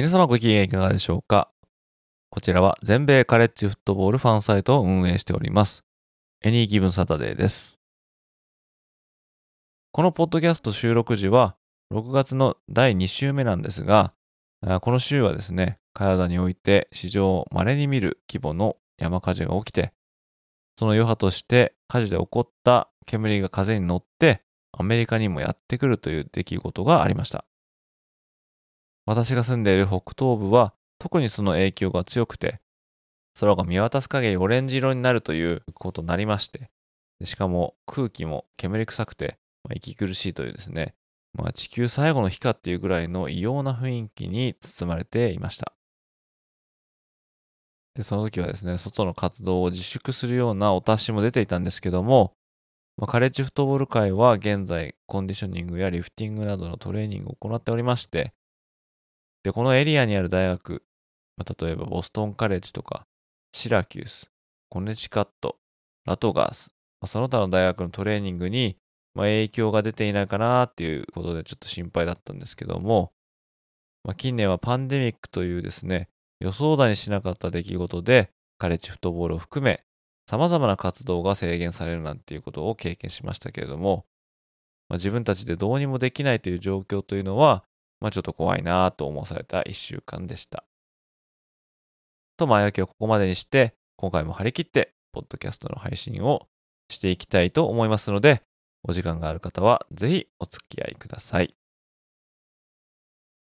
皆様ご機嫌いかがでしょうか？こちらは全米カレッジフットボールファンサイトを運営しております。エニーギブンサタデーです。このポッドキャスト収録時は6月の第2週目なんですがこの週はですねカナダにおいて史上稀に見る規模の山火事が起きて、その余波として火事で起こった煙が風に乗ってアメリカにもやってくるという出来事がありました。私が住んでいる北東部は特にその影響が強くて、空が見渡す限りオレンジ色になるということになりまして、しかも空気も煙臭くて、まあ、息苦しいというですね、まあ、地球最後の日かっていうぐらいの異様な雰囲気に包まれていました。で、その時はですね、外の活動を自粛するようなお達しも出ていたんですけども、まあ、カレッジフットボール界は現在、コンディショニングやリフティングなどのトレーニングを行っておりまして、で、このエリアにある大学、まあ、例えばボストンカレッジとか、シラキュース、コネチカット、ラトガース、まあ、その他の大学のトレーニングに、まあ、影響が出ていないかなっていうことでちょっと心配だったんですけども、まあ、近年はパンデミックというですね、予想だにしなかった出来事で、カレッジフットボールを含め、様々な活動が制限されるなんていうことを経験しましたけれども、まあ、自分たちでどうにもできないという状況というのは、まあ、ちょっと怖いなと思わされた一週間でした。と、前置きをここまでにして、今回も張り切って、ポッドキャストの配信をしていきたいと思いますので、お時間がある方は、ぜひお付き合いください。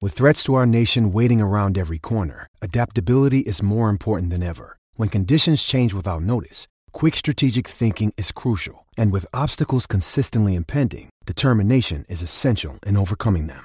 With threats to our nation waiting around every corner, adaptability is more important than ever. When conditions change without notice, quick strategic thinking is crucial. And with obstacles consistently impending, determination is essential in overcoming them.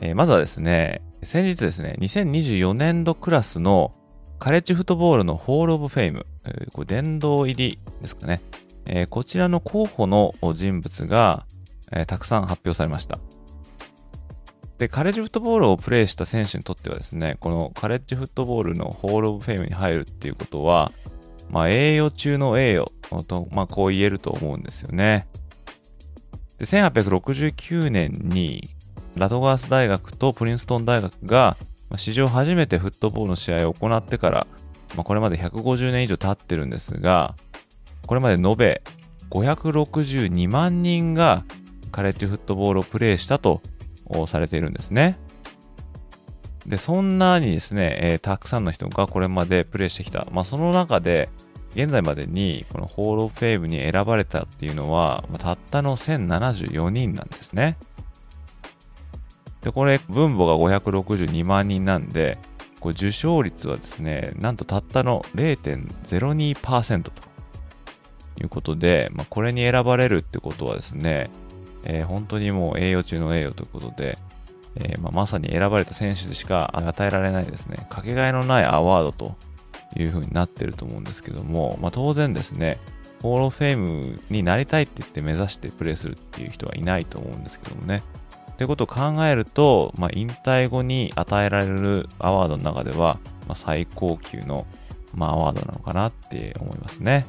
えー、まずはですね、先日ですね、2024年度クラスのカレッジフットボールの Hall of Fame、えー、これ殿堂入りですかね、えー、こちらの候補の人物が、えー、たくさん発表されました。で、カレッジフットボールをプレイした選手にとってはですね、このカレッジフットボールの Hall of Fame に入るっていうことは、まあ、栄誉中の栄誉と、まあ、こう言えると思うんですよね。で、1869年にラトガース大学とプリンストン大学が史上初めてフットボールの試合を行ってから、まあ、これまで150年以上経ってるんですが、これまで延べ562万人がカレッジフットボールをプレイしたとされているんですね。で、そんなにですね、えー、たくさんの人がこれまでプレイしてきた。まあ、その中で、現在までにこの Hall of Fame に選ばれたっていうのは、まあ、たったの1074人なんですね。で、これ、分母が562万人なんで、これ受賞率はですね、なんとたったの0.02%ということで、まあ、これに選ばれるってことはですね、えー、本当にもう栄誉中の栄誉ということで、えー、まあ、まさに選ばれた選手でしか与えられないですね、かけがえのないアワードという風になってると思うんですけども、まあ、当然ですね、 Hall of Fame になりたいって言って目指してプレーするっていう人はいないと思うんですけどもね。ってことを考えると、まあ、引退後に与えられるアワードの中では、まあ、最高級の、まあ、アワードなのかなって思いますね。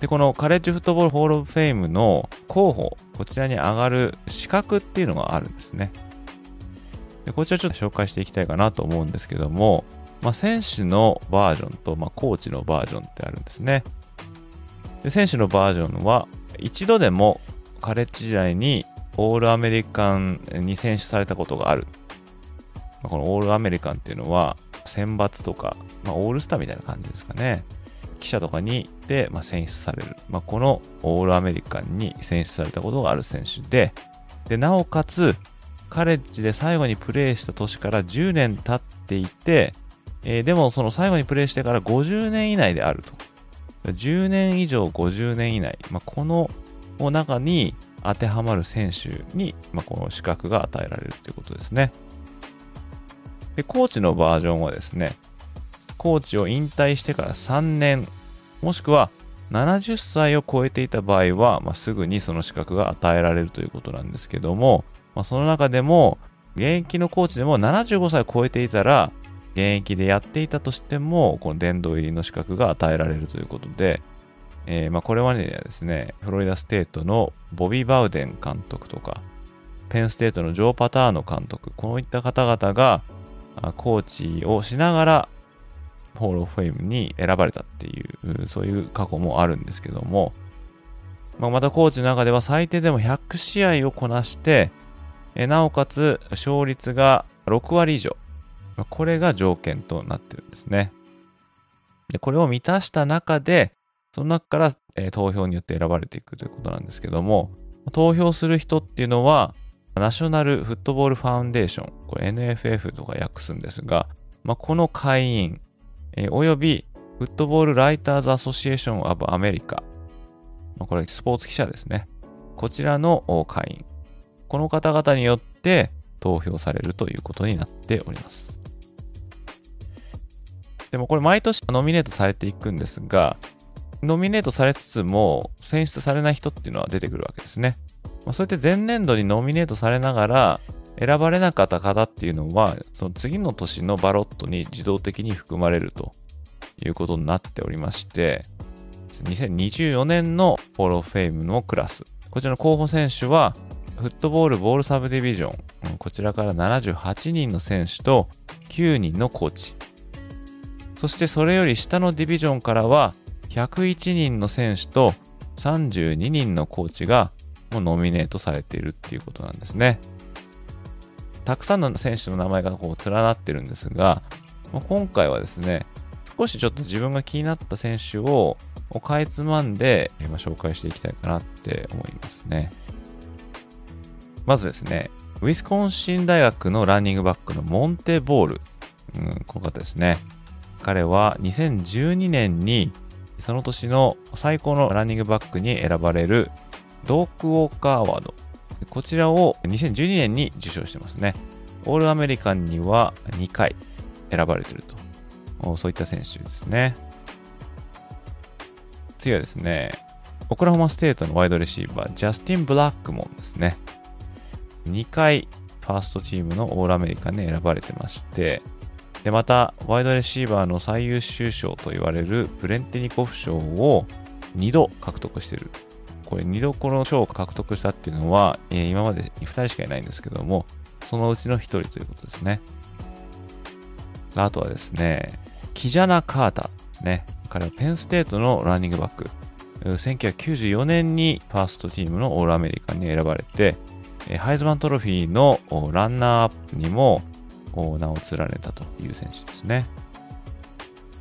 で、この College Football Hall of Fame の候補、こちらに上がる資格っていうのがあるんですね。でこちらちょっと紹介していきたいかなと思うんですけども、まあ、選手のバージョンと、まあ、コーチのバージョンってあるんですね。で選手のバージョンは一度でもカレッジ時代にオールアメリカンに選出されたことがある。このオールアメリカンっていうのは選抜とか、まあ、オールスターみたいな感じですかね。記者とかにで、まあ、選出される。まあ、このオールアメリカンに選出されたことがある選手で、で、なおかつ、カレッジで最後にプレーした年から10年経っていて、えー、でもその最後にプレーしてから50年以内であると。10年以上50年以内、まあ、この中に当てはまる選手に、まあ、この資格が与えられるということですね。で、コーチのバージョンはですね、コーチを引退してから3年、もしくは70歳を超えていた場合は、まあ、すぐにその資格が与えられるということなんですけども、まあ、その中でも、現役のコーチでも75歳を超えていたら、現役でやっていたとしても、この殿堂入りの資格が与えられるということで、えー、まあこれまでにはですね、フロリダステートのボビー・バウデン監督とか、ペンステートのジョー・パターノ監督、こういった方々がコーチをしながらホール・オフ・フェイムに選ばれたっていう、そういう過去もあるんですけども、まあ、またコーチの中では最低でも100試合をこなして、えなおかつ勝率が6割以上、これが条件となってるんですね。で、これを満たした中で、その中から、えー、投票によって選ばれていくということなんですけども、投票する人っていうのは、ナショナルフットボールファウンデーション、これ NFF とか訳すんですが、まあ、この会員、えー、およびフットボールライターズアソシエーションオブアメリカ、まあ、これスポーツ記者ですね。こちらの会員、この方々によって投票されるということになっております。でもこれ毎年ノミネートされていくんですが、ノミネートされつつも選出されない人っていうのは出てくるわけですね。まあ、そうやって前年度にノミネートされながら選ばれなかった方っていうのは、その次の年のバロットに自動的に含まれるということになっておりまして、2024年のフォローフェイムのクラス、こちらの候補選手は、フットボールボールサブディビジョン、こちらから78人の選手と9人のコーチ、そしてそれより下のディビジョンからは101人の選手と32人のコーチがもうノミネートされているっていうことなんですね。たくさんの選手の名前がこう連なってるんですが、今回はですね、少しちょっと自分が気になった選手をかいつまんで今紹介していきたいかなって思いますね。まずですね、ウィスコンシン大学のランニングバックのモンテボール。うん、この方ですね。彼は2012年にその年の最高のランニングバックに選ばれる Doak Walker Award。こちらを2012年に受賞してますね。 All-American には2回選ばれてると。そういった選手ですね。次はですね、オクラホマステートのワイドレシーバー、ジャスティン・ブラックモンですね。2回 first team の All-American に選ばれてまして、で、また、ワイドレシーバーの最優秀賞と言われるブレンテニコフ賞を2度獲得している。これ2度この賞を獲得したっていうのは、えー、今まで2人しかいないんですけども、そのうちの1人ということですね。あとはですね、キジャナ・カータね。彼はペンステートのランニングバック。1994年にファーストチームのオールアメリカンに選ばれて、ハイズマントロフィーのランナーアップにも名を連ねたという選手ですね。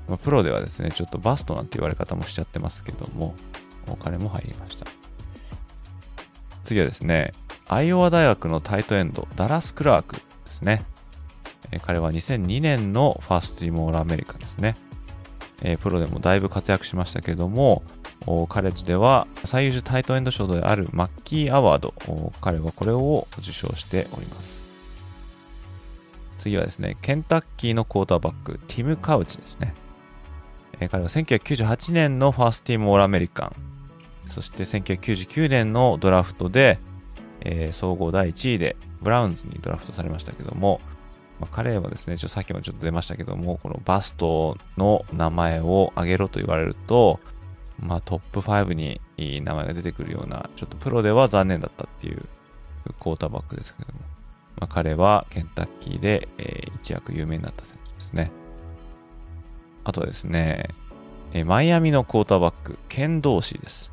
まあ、プロではですね、ちょっとバストなんて言われ方もしちゃってますけども、彼も入りました。次はですね、アイオワ大学のタイトエンド、ダラス・クラークですね。え彼は2002年のファーストティームオールアメリカですね。えプロでもだいぶ活躍しましたけども、カレッジでは最優秀タイトエンド賞であるマッキーアワード、彼はこれを受賞しております。次はですね、ケンタッキーのクォーターバック、ティム・カウチですね。え、彼は1998年のファーストティームオールアメリカン、そして1999年のドラフトで、えー、総合第1位でブラウンズにドラフトされましたけども、まあ、彼はですね、ちょさっきもちょっと出ましたけども、このバストの名前を挙げろと言われると、まあ、トップ5に名前が出てくるような、ちょっとプロでは残念だったっていうクォーターバックですけども、まあ、彼はケンタッキーで、えー、一躍有名になった選手ですね。あとはですね、えー、マイアミのクォーターバック、ケン・ドーシーです。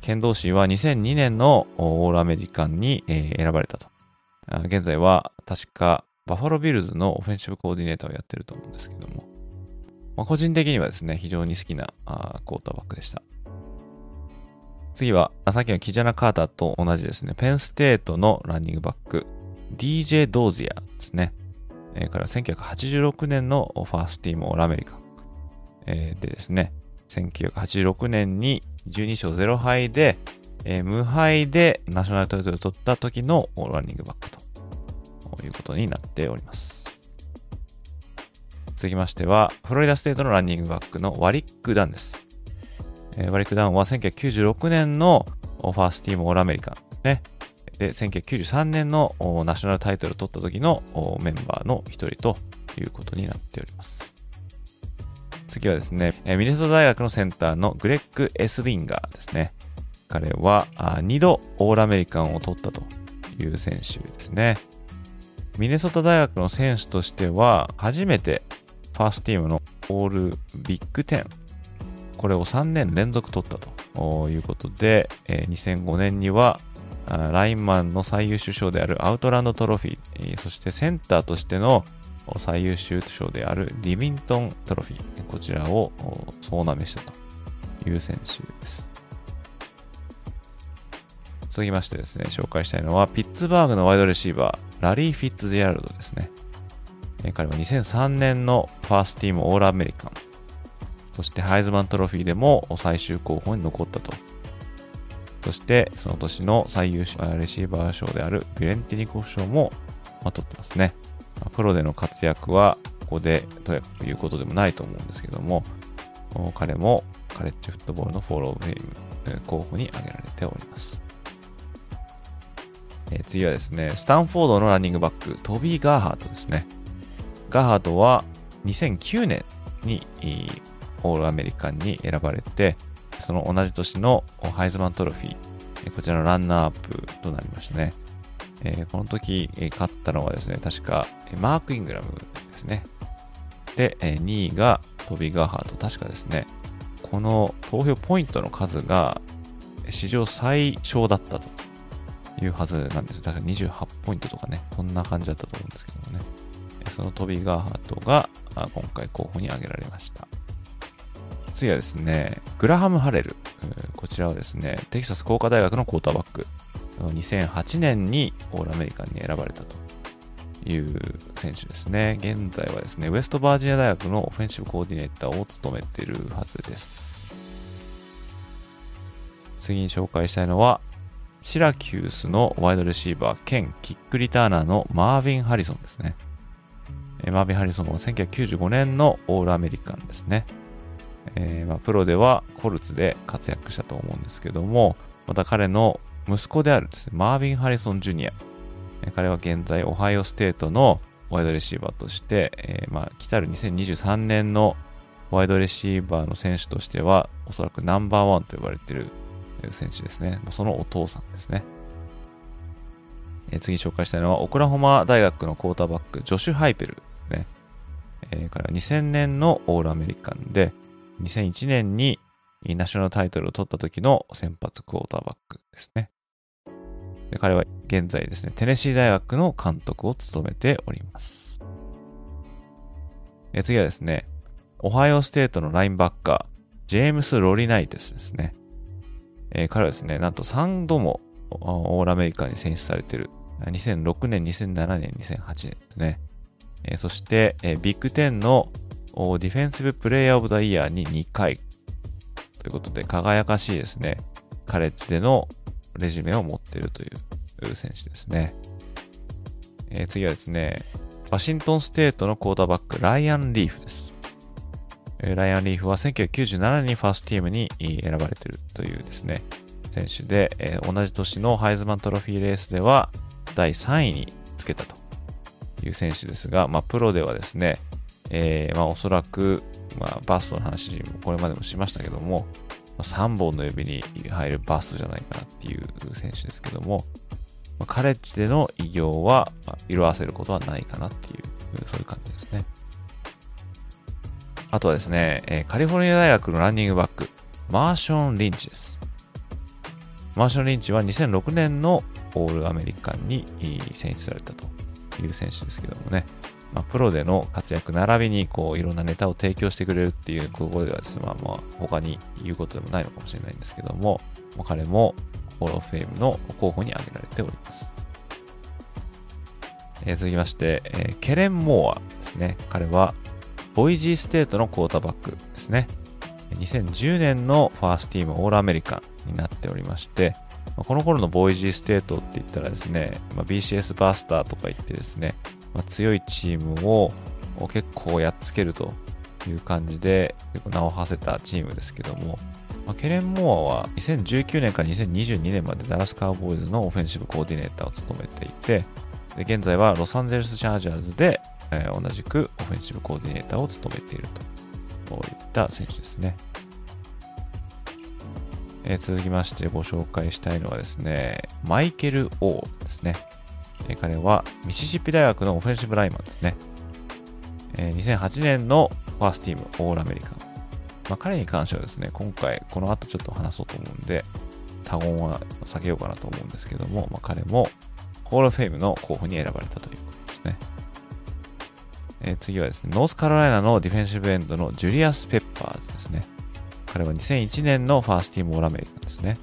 剣道士は2002年のオールアメリカンに選ばれたと。現在は確かバファロービルズのオフェンシブコーディネーターをやってると思うんですけども、まあ、個人的にはですね、非常に好きなあークォーターバックでした。次は、さっきのキジャナ・カーターと同じですね、ペンステートのランニングバック、DJ ドーズヤですね。えー、彼は1986年のファーストティームオールアメリカン、えー、でですね、1986年に12勝0敗で、えー、無敗でナショナルタイトルを取った時のランニングバックということになっております。続きましては、フロリダステートのランニングバックのワリック・ダンです。えー、ワリック・ダンは1996年のファーストティームオールアメリカね。で、1993年のナショナルタイトルを取った時のメンバーの一人ということになっております。次はですね、ミネソタ大学のセンターのグレッグ・エスリンガーですね。彼は2度オールアメリカンを取ったという選手ですね。ミネソタ大学の選手としては初めてファーストティームのオールビッグ10これを3年連続取ったということで、2005年にはラインマンの最優秀賞であるアウトランドトロフィー、そしてセンターとしての最優秀賞であるリビントントロフィー、こちらを総なめしたという選手です。続きましてですね、紹介したいのは、ピッツバーグのワイドレシーバー、ラリー・フィッツジェラルドですね。彼は2003年のファーストティームオールアメリカン、そしてハイズマントロフィーでも最終候補に残ったとそしてその年の最優秀レシーバー賞であるビレンティニコフ賞も、まあ、取ってますね。プロでの活躍はここでということでもないと思うんですけども、彼もカレッジフットボールのフォローフェイム候補に挙げられております。え、次はですね、スタンフォードのランニングバック、トビー・ガーハートですね。ガーハートは2009年にオールアメリカンに選ばれて、その同じ年のハイズマントロフィー、こちらのランナーアップとなりましたね。えー、この時、えー、勝ったのはですね、確か、えマーク・イングラムですね。で、え、2位がトビ・ガーハート。確かですね、この投票ポイントの数が史上最小だったというはずなんです。だから28ポイントとかね、そんな感じだったと思うんですけどもね。そのトビ・ガーハートが今回候補に挙げられました。次はですね、グラハム・ハレル。こちらはですね、テキサス工科大学のクォーターバック。2008年にオールアメリカンに選ばれたという選手ですね。現在はですね、ウェストバージニア大学のオフェンシブコーディネーターを務めているはずです。次に紹介したいのは、シラキュースのワイドレシーバー兼キックリターナーのマーヴィン・ハリソンですね。マーヴィン・ハリソンは1995年のオールアメリカンですね。えー、まあ、プロではコルツで活躍したと思うんですけども、また彼の息子であるですね、マーヴィン・ハリソン・ジュニア。彼は現在、オハイオステートのワイドレシーバーとして、えー、まあ、来たる2023年のワイドレシーバーの選手としては、おそらくナンバーワンと呼ばれている選手ですね。そのお父さんですね。えー、次紹介したいのは、オクラホマ大学のクォーターバック、ジョシュ・ハイペル。ねえー、彼は2000年のオールアメリカンで、2001年にナショナルタイトルを取った時の先発クォーターバックですね。で彼は現在ですね、テネシー大学の監督を務めております。次はですね、オハイオステートのラインバッカー、ジェームス・ロリナイテスですね。えー、彼はですね、なんと3度もオールアメリカーに選出されている。2006年、2007年、2008年ですね。えー、そして、えー、ビッグ10のディフェンシブプレイヤーオブザイヤーに2回ということで輝かしいですね。カレッジでのレジュメを持っているという選手ですね。えー、次はですね、ワシントンステートのクォーターバック、ライアン・リーフです。えライアン・リーフは1997年にファーストチームに選ばれているというですね、選手で、えー、同じ年のハイズマントロフィーレースでは第3位につけたという選手ですが、まあ、プロではですね、えー、まあ、おそらく、まあ、バストの話もこれまでもしましたけども、まあ、3本の指に入るバストじゃないかなっていう選手ですけども、まあ、カレッジでの偉業は、ま、色あせることはないかなっていう、そういう感じですね。あとはですね、え、カリフォルニア大学のランニングバック、マーション・リンチです。マーシャル・リンチは2006年のAll-American に選出されたという選手ですけどもね、まあ、プロでの活躍並びにこういろんなネタを提供してくれるっていうとここではですね、まあ、まあ他に言うことでもないのかもしれないんですけども、まあ、彼も Hall of Fame の候補に挙げられております。えー、続きまして、えー、ケレン・モアですね。彼はボイジーステートのクォーターバックですね。2010年の first team All-American になっておりまして、この頃のボイジーステートって言ったらですね、まあ、BCS バスターとか言ってですね、まあ、強いチームを結構やっつけるという感じで名を馳せたチームですけども、まあ、ケレン・モアは2019年から2022年までダラスカウボーイズのオフェンシブコーディネーターを務めていて、現在はロサンゼルス・チャージャーズで、えー、同じくオフェンシブコーディネーターを務めているといった選手ですね。えー、続きましてご紹介したいのはですね、マイケル・オーですね。え、彼はミシシッピ大学のオフェンシブライマンですね。え、2008年の first team All-American。まあ、彼に関してはですね、今回この後ちょっと話そうと思うんで、多言は避けようかなと思うんですけども、まあ、彼も Hall of Fame の候補に選ばれたということですね。え、次はですね、ノースカロライナのディフェンシブエンドのジュリアス・ペッパーズですね。彼は2001年のファーストティームオールアメリカンですね。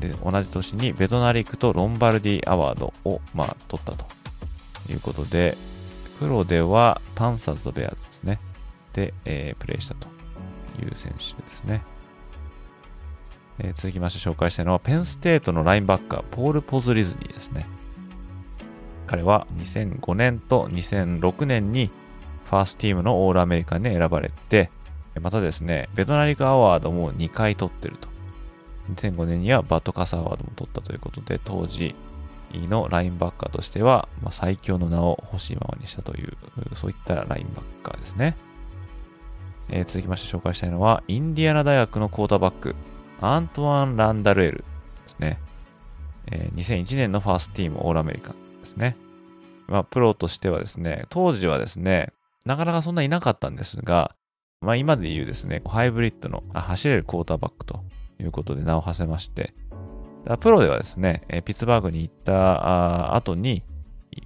で、同じ年にベドナリックとロンバルディアワードを、まあ、取ったということで、プロではパンサーズとベアーズですね。で、えー、プレイしたという選手ですね。えー、続きまして紹介したいのは、ペンステートのラインバッカー、ポール・ポズリズニーですね。彼は2005年と2006年にファーストチームのオールアメリカンに選ばれて、またですね、ベトナリクアワードも2回取ってると。2005年にはバットカスアワードも取ったということで、当時のラインバッカーとしては、まあ、最強の名を欲しいままにしたという、そういったラインバッカーですね。えー、続きまして紹介したいのは、インディアナ大学のクォーターバック、アントワン・ランダルエルですね。えー、2001年のファーストティームオールアメリカンですね。まあ、プロとしてはですね、当時はですね、なかなかそんないなかったんですが、まあ今で言うですね、ハイブリッドの走れるクォーターバックということで名を馳せまして、プロではですね、ピッツバーグに行った後に、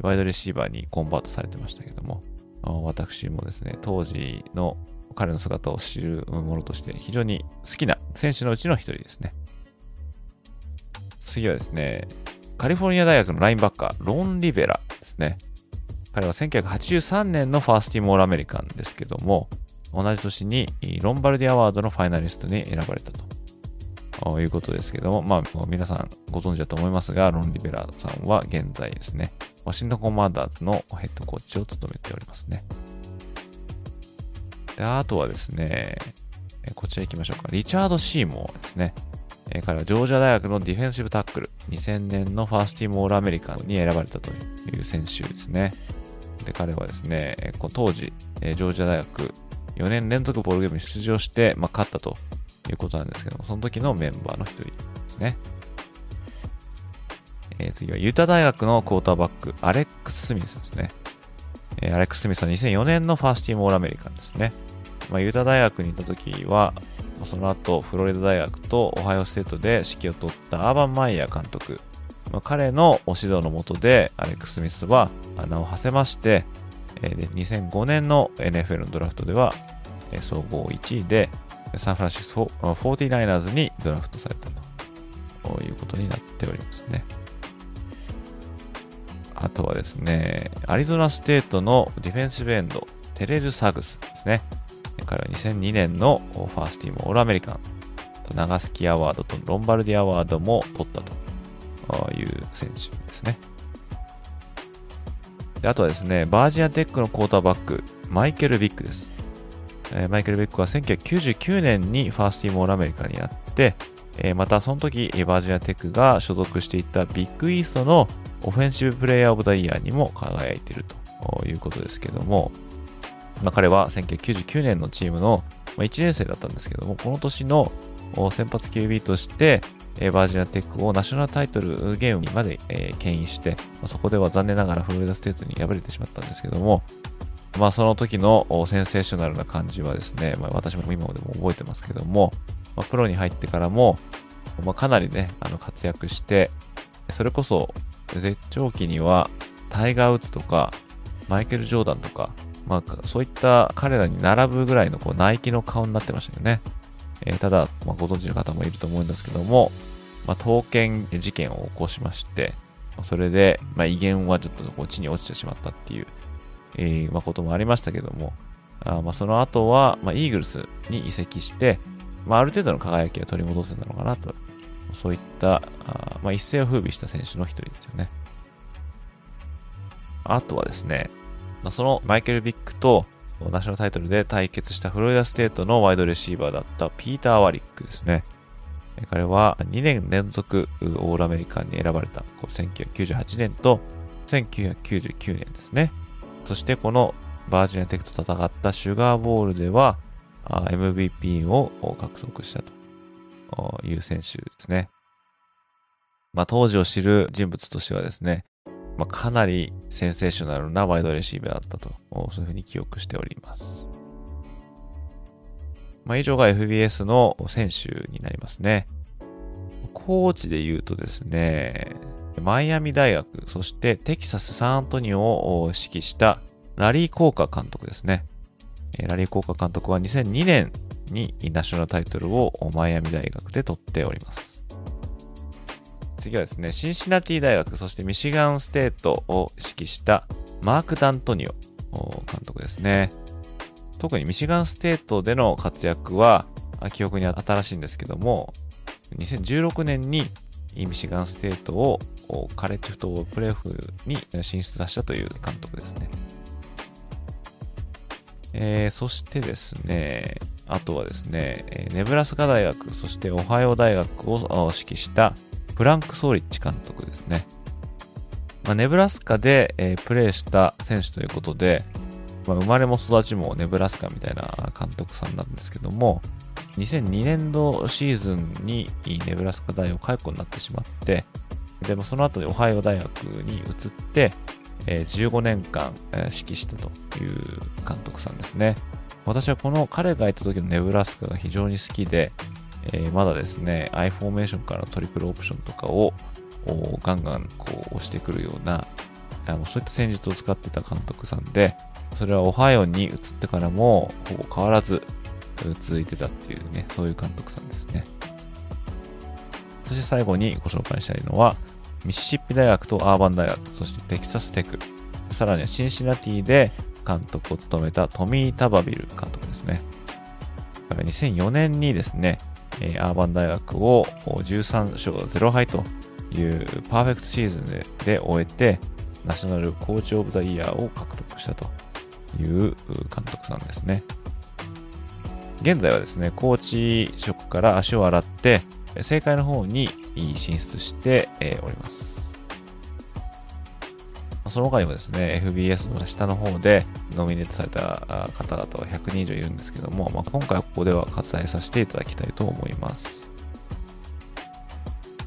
ワイドレシーバーにコンバートされてましたけども、私もですね、当時の彼の姿を知るものとして非常に好きな選手のうちの一人ですね。次はですね、カリフォルニア大学のラインバッカー、ロン・リベラですね。彼は1983年のファースティームオールアメリカンですけども、同じ年にロンバルディアワードのファイナリストに選ばれたとということですけども、まあ、皆さんご存知だと思いますが、ロン・リベラーさんは現在ですね、ワシントンコマンダーズのヘッドコーチを務めておりますね。で、あとはですね、こちら行きましょうか。リチャード・シーモアですね。彼はジョージア大学のディフェンシブタックル、2000年のファーストティームオールアメリカンに選ばれたという選手ですね。で、彼はですね、当時、ジョージア大学4年連続ボールゲームに出場して、まあ、勝ったということなんですけども、その時のメンバーの一人ですね。えー、次はユタ大学のクォーターバック、アレックス・スミスですね。えー、アレックス・スミスは2004年のファーストチームオールアメリカンですね。まあ、ユタ大学にいた時は、その後、フロリダ大学とオハイオステートで指揮を執ったアーバン・マイヤー監督、まあ、彼の指導のもとで、アレックス・スミスは名を馳せまして、えで2005年の NFL のドラフトでは、総合1位でサンフランシスコ 49ers にドラフトされたということになっておりますね。あとはですね、アリゾナステートのディフェンシブエンド、テレル・サグスですね。彼は2002年の first team All-American、Nagurski Award と Lombardi Award も取ったという選手ですね。であとはですね、バージニアテックのクォーターバック、マイケル・ビックです。マイケル・ビックは1999年に first team All-American になって、またその時、バージニアテックが所属していたビッグイーストのオフェンシブプレイヤーオブザイヤーにも輝いているということですけども、まあ、彼は1999年のチームの1年生だったんですけども、この年の先発 QB として、バージニアテックをナショナルタイトルゲームにまで、牽引して、そこでは残念ながらフロリダステートに敗れてしまったんですけども、まあその時のセンセーショナルな感じはですね、まあ、私も今でも覚えてますけども、まあ、プロに入ってからも、まあ、かなりね、あの活躍して、それこそ絶頂期にはタイガー・ウッズとかマイケル・ジョーダンとか、まあ、そういった彼らに並ぶぐらいのこうナイキの顔になってましたよね。えー、ただ、まあ、ご存知の方もいると思うんですけども、まあ、刀剣事件を起こしまして、それで、まあ、威厳はちょっとこう地に落ちてしまったっていう、えー、まあ、こともありましたけども、あまあ、その後は、まあ、イーグルスに移籍して、まあ、ある程度の輝きを取り戻せたのかなと、そういったあ、まあ、一世を風靡した選手の一人ですよね。あとはですね、まあ、そのマイケル・ビックとナショナルタイトルで対決したフロリダステートのワイドレシーバーだったピーター・ワリックですね。彼は2年連続オールアメリカンに選ばれた1998年と1999年ですね。そしてこのバージニアテックと戦ったシュガーボールでは MVP を獲得したという選手ですね。まあ、当時を知る人物としてはですね、まあ、かなりセンセーショナルなワイドレシーバーだったと、そういうふうに記憶しております。まあ、以上が FBS の選手になりますね。コーチで言うとですね、マイアミ大学、そしてテキサス・サンアントニオを指揮したラリー・コーカー監督ですね。ラリー・コーカ監督は2002年に national title をマイアミ大学で取っております。次はですね、シンシナティ大学、そしてミシガンステートを指揮したマーク・ダントニオ監督ですね。特にミシガンステートでの活躍は記憶に新しいんですけども、2016年にミシガンステートをカレッジフットプレーオフに進出させたという監督ですね。えー、そしてですね、あとはですね、ネブラスカ大学、そしてオハイオ大学を指揮したフランク・ソーリッチ監督ですね。まあ、ネブラスカで、えー、プレーした選手ということで、まあ、生まれも育ちもネブラスカみたいな監督さんなんですけども、2002年度シーズンにネブラスカ大を解雇になってしまって、でもその後でオハイオ大学に移って、15年間、指揮したという監督さんですね。私はこの彼がいた時のネブラスカが非常に好きで、えー、まだですね、I フォーメーションからのトリプルオプションとかをガンガンこう押してくるような、あのそういった戦術を使ってた監督さんで、それはオハイオに移ってからもほぼ変わらず続いてたっていうね、そういう監督さんですね。そして最後にご紹介したいのは、ミシシッピ大学とアーバン大学、そしてテキサステク、さらにはシンシナティで監督を務めたトミー・タバビル監督ですね。2004年にですね、アーバン大学を13勝0敗というパーフェクトシーズンでで終えて、ナショナルコーチオブザイヤーを獲得したという監督さんですね。現在はですね、コーチ職から足を洗って、政界の方に進出しております。その他にもですね、FBS の下の方でノミネートされた方々は100人以上いるんですけども、まあ、今回はここでは割愛させていただきたいと思います。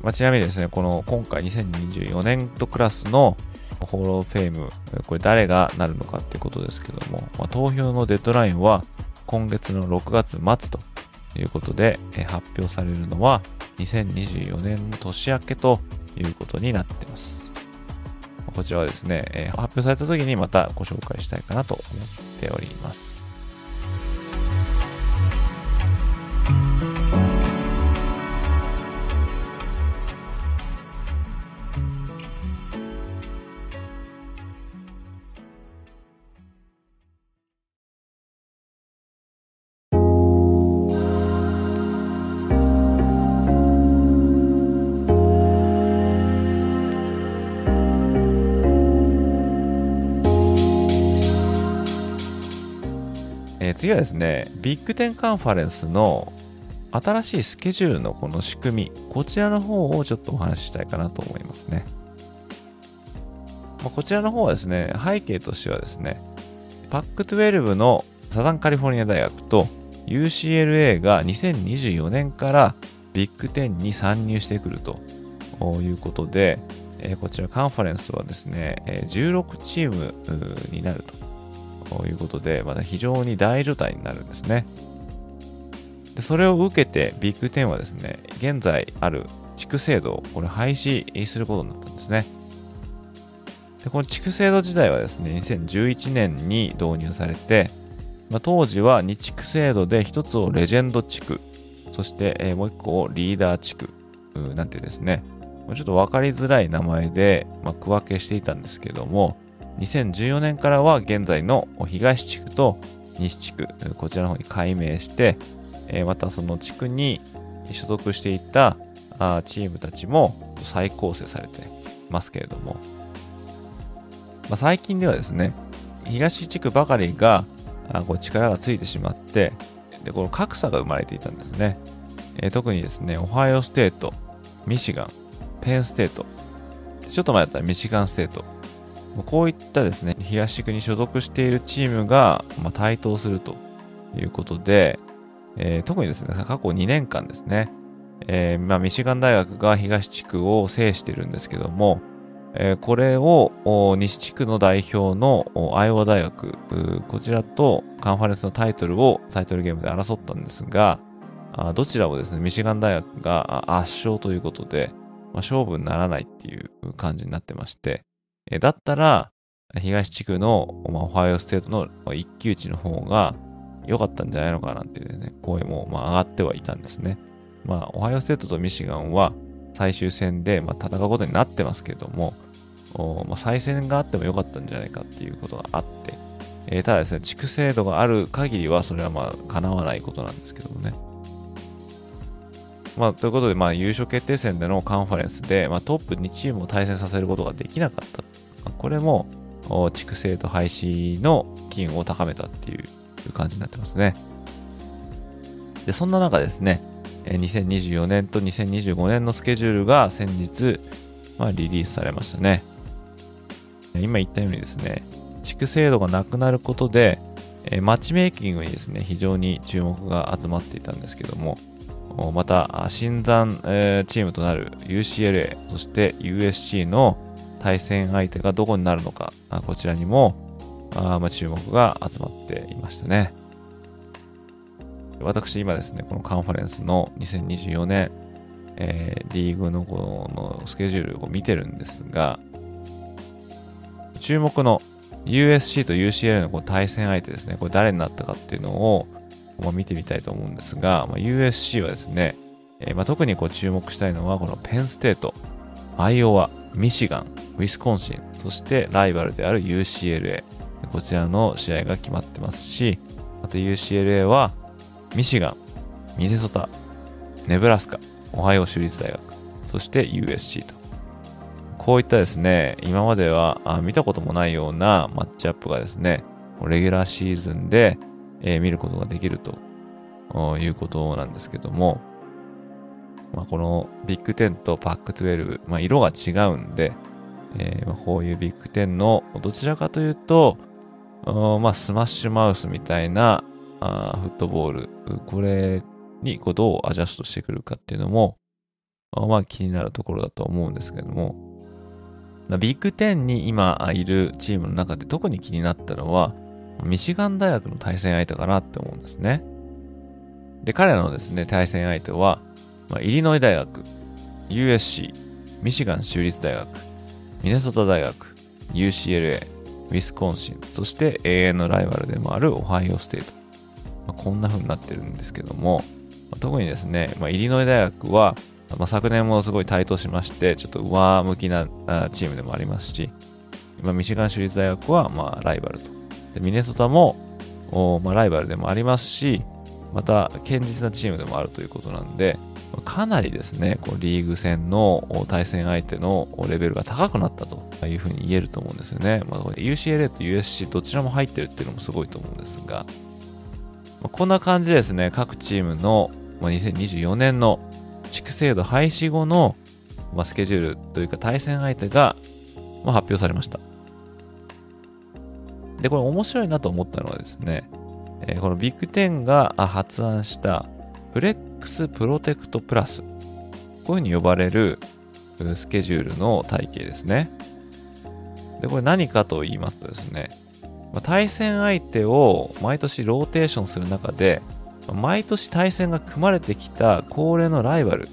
まあ、ちなみにですね、この今回2024年度クラスのホーロフェイム、これ誰がなるのかっていうことですけども、まあ、投票のデッドラインは今月の6月末ということで、え発表されるのは2024年の年明けということになっています。こちらはですね、え発表された時にまたご紹介したいかなと思っております。ですね、ビッグテンカンファレンスの新しいスケジュールのこの仕組み、こちらの方をちょっとお話ししたいかなと思いますね。まあ、こちらの方はですね、背景としてはですね、パック12のサザンカリフォルニア大学と UCLA が2024年からビッグ10に参入してくるということで、えこちらカンファレンスはですね、16チームになるとということで、まだ非常に大所帯になるんですね。でそれを受けてビッグ10はですね、現在ある地区制度をこれ廃止することになったんですね。でこの地区制度自体はですね、2011年に導入されて、まあ、当時は2地区制度で1つをレジェンド地区、そして、え、もう1個をリーダー地区なんてですね、ちょっと分かりづらい名前で、まあ、区分けしていたんですけども、2014年からは現在の東地区と西地区、こちらの方に改名して、え、またその地区に所属していたあチームたちも再構成されてますけれども、まあ、最近ではですね、東地区ばかりがあこう力がついてしまって、でこの格差が生まれていたんですね。え、特にですね、オハイオステート、ミシガン、ペンステート、ちょっと前だったらミシガンステート、こういったですね、東地区に所属しているチームが、まあ、台頭するということで、えー、特にですね、過去2年間ですね、えー、まあ、ミシガン大学が東地区を制してるんですけども、えー、これを西地区の代表のアイオワ大学、こちらとカンファレンスのタイトルをタイトルゲームで争ったんですが、あどちらもですね、ミシガン大学が圧勝ということで、まあ、勝負にならないっていう感じになってまして、えだったら、東地区の、ま、オハイオステートの一騎打ちの方が良かったんじゃないのかなっていうね、声も、まあ、上がってはいたんですね。まあ、オハイオステートとミシガンは最終戦で、まあ、戦うことになってますけども、まあ、再戦があっても良かったんじゃないかっていうことがあって、えー、ただですね、地区制度がある限りは、それはまあ、叶わないことなんですけどもね。まあ、ということで、まあ、優勝決定戦でのカンファレンスで、まあ、トップ2チームを対戦させることができなかった。まあ、これも、地区制度廃止の機運を高めたっていう感じになってますね。で、そんな中ですね、2024年と2025年のスケジュールが先日、まあ、リリースされましたね。今言ったようにですね、地区制度がなくなることで、マッチメイキングにですね、非常に注目が集まっていたんですけども、また、新山、え、チームとなる UCLA、そして USC の対戦相手がどこになるのか、こちらにもあまあ、注目が集まっていましたね。私、今ですね、このカンファレンスの2024年、えー、リーグのこのスケジュールを見てるんですが、注目の USC と UCLA のこの対戦相手ですね、これ誰になったかっていうのを、まあ、見てみたいと思うんですが、まあ、USC はですね、えー、まあ、特にこう注目したいのはこのペンステート、アイオワ、ミシガン、ウィスコンシン、そしてライバルである UCLA、こちらの試合が決まってますし、あと UCLA はミシガン、ミネソタ、ネブラスカ、オハイオ州立大学、そして USC と。こういったですね、今までは見たこともないようなマッチアップがですね、レギュラーシーズンでえー、見ることができるということなんですけども、まあ、このビッグ10とパック12、まあ、色が違うんで、えー、こういうビッグ10のどちらかというと、まあ、スマッシュマウスみたいなあフットボール、これにこうどうアジャストしてくるかっていうのも、まあ気になるところだと思うんですけども、ビッグ10に今いるチームの中で特に気になったのは、ミシガン大学の対戦相手かなって思うんですね。で、彼らのですね、対戦相手は、まあ、イリノイ大学、USC、ミシガン州立大学、ミネソタ大学、UCLA、ウィスコンシン、そして永遠のライバルでもあるオハイオステート。まあ、こんな風になってるんですけども、まあ、特にですね、まあ、イリノイ大学は、まあ、昨年もすごい台頭しまして、ちょっと上向きなチームでもありますし、今、ミシガン州立大学は、まあ、ライバルとミネソタも、まあ、ライバルでもありますし、また堅実なチームでもあるということなんで、かなりですね、こうリーグ戦の対戦相手のレベルが高くなったというふうに言えると思うんですよね。まあ、UCLA と USC どちらも入ってるっていうのもすごいと思うんですが、まあ、こんな感じですね、各チームの、ま、2024年の地区制度廃止後の、ま、スケジュールというか対戦相手が、ま、発表されました。で、これ面白いなと思ったのはですね、えー、このビッグ10が発案した Flex Protect Plus。こういうふうに呼ばれるスケジュールの体系ですね。で、これ何かと言いますとですね、対戦相手を毎年ローテーションする中で、毎年対戦が組まれてきた恒例のライバル、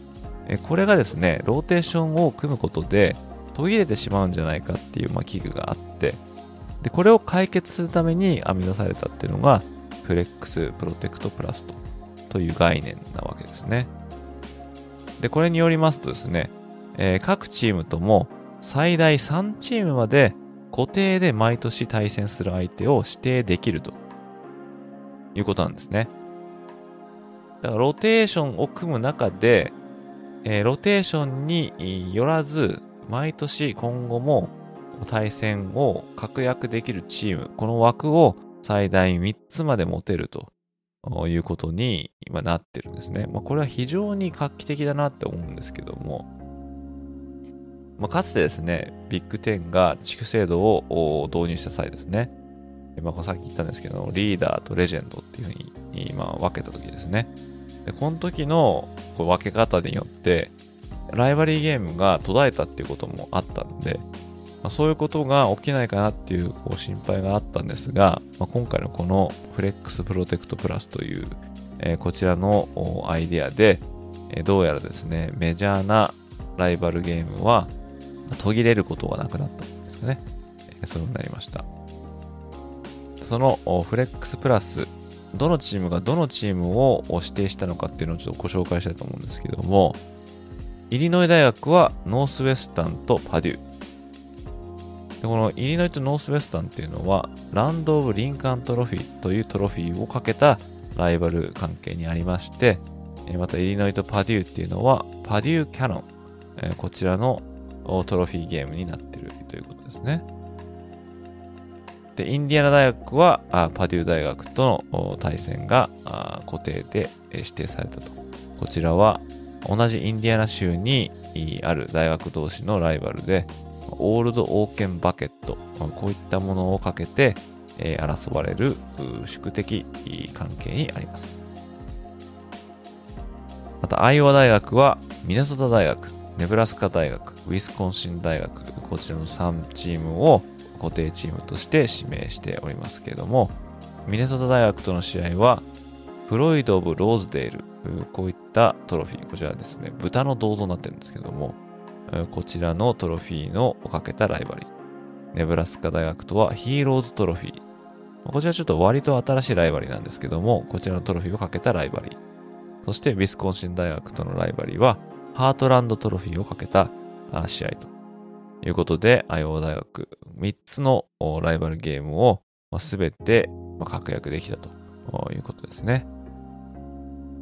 これがですね、ローテーションを組むことで途切れてしまうんじゃないかっていう、まあ、危惧があって、で、これを解決するために編み出されたっていうのが、フレックスプロテクトプラストという概念なわけですね。で、これによりますとですね、えー、各チームとも最大3チームまで固定で毎年対戦する相手を指定できるということなんですね。だからロテーションを組む中で、えー、ロテーションによらず、毎年今後も対戦を確約できるチーム、この枠を最大3つまで持てるということに今なってるんですね。まあ、これは非常に画期的だなって思うんですけども、まあ、かつてですね、ビッグ10が地区制度を導入した際ですね、まあ、さっき言ったんですけど、リーダーとレジェンドっていうふうに今分けた時ですね、でこの時のこう分け方によってライバリーゲームが途絶えたっていうこともあったんで、まあ、そういうことが起きないかなっていうこう心配があったんですが、まあ、今回のこのフレックスプロテクトプラスという、えー、こちらのアイデアで、えー、どうやらですねメジャーなライバルゲームは途切れることがなくなったんですね、えー、そうになりましたそのフレックスプラスどのチームがどのチームを指定したのかっていうのをちょっとご紹介したいと思うんですけども、イリノイ大学はノースウェスタンとパデュー。でこのイリノイとノースウェスタンっていうのは、ランド・オブ・リンカントロフィーというトロフィーをかけたライバル関係にありまして、またイリノイとパデューっていうのは、パデュー・キャノン、こちらのトロフィーゲームになってるということですね。で、インディアナ大学はあパデュー大学との対戦が固定で指定されたと。こちらは同じインディアナ州にある大学同士のライバルで、オールドオーケンバケット、こういったものをかけて、え争われる宿敵関係にあります。また、アイオワ大学はミネソタ大学、ネブラスカ大学、ウィスコンシン大学、こちらの3チームを固定チームとして指名しておりますけれども、ミネソタ大学との試合は、フロイド・オブ・ローズデール、こういったトロフィー、こちらですね、豚の銅像になってるんですけども、こちらのトロフィーのをかけたライバリー。ネブラスカ大学とはヒーローズトロフィー。こちらちょっと割と新しいライバリーなんですけども、こちらのトロフィーをかけたライバリー。そして、ウィスコンシン大学とのライバリーは、ハートランドトロフィーをかけた試合ということで、アイオワ大学3つのライバルゲームをすべて確約できたということですね。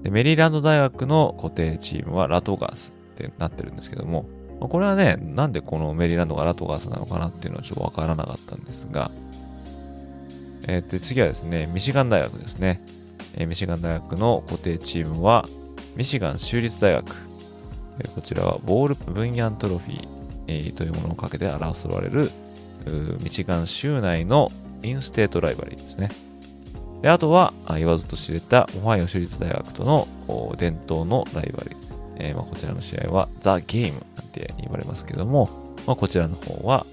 でメリーランド大学の固定チームはラトガースってなってるんですけども、まこれはね、なんでこのメリーランドがラトガースなのかなっていうのはちょっとわからなかったんですが、えー、で次はですね、ミシガン大学ですね。えー、ミシガン大学の固定チームは、ミシガン州立大学。えー、こちらはボールブンヤントロフィー、えー、というものをかけて争われるミチガン州内のインステートライバリーですね。であとは、言わずと知れたオハイオ州立大学との伝統のライバリー。えー、まあ、こちらの試合はザ・ゲームなんて言われますけども、まあ、こちらの方は、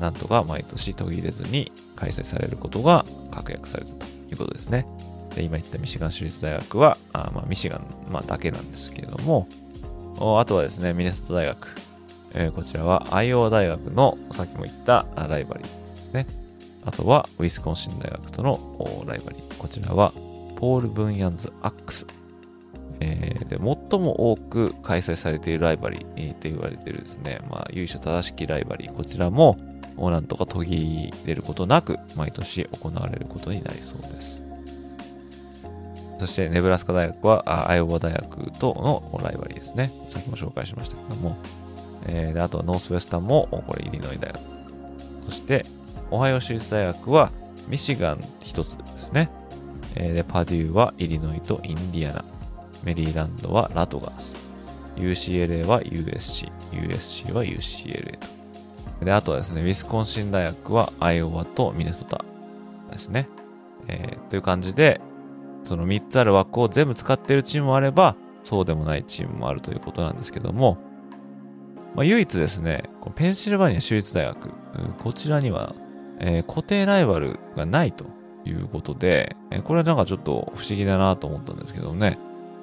なんとか毎年途切れずに開催されることが確約されたということですね。で今言ったミシガン州立大学は、あまあ、ミシガン、まあ、だけなんですけれども、あとはですね、ミネソタ大学、えー、こちらはアイオワ大学のさっきも言ったライバリーですね。あとはウィスコンシン大学とのライバリー。こちらはポール・ブンヤンズ・アックス。えー、で最も多く開催されているライバリーと言われているですね、まあ、由緒正しきライバリー、こちらもなんとか途切れることなく毎年行われることになりそうです。そして、ネブラスカ大学はアイオワ大学とのライバリーですね。さっきも紹介しましたけども、えー、であとはノースウェスタンもこれイリノイ大学。そして、オハイオ州立大学はミシガン一つですね。えー、で、パデューはイリノイとインディアナ。メリーランドはラトガース。UCLA は USC。USC は UCLA と。で、あとはですね、ウィスコンシン大学はアイオワとミネソタですね。えー、という感じで、その3つある枠を全部使っているチームもあれば、そうでもないチームもあるということなんですけども、まあ、唯一ですね、ペンシルバニア州立大学、こちらには、えー、固定ライバルがないということで、えこれはなんかちょっと不思議だなと思ったんですけどね。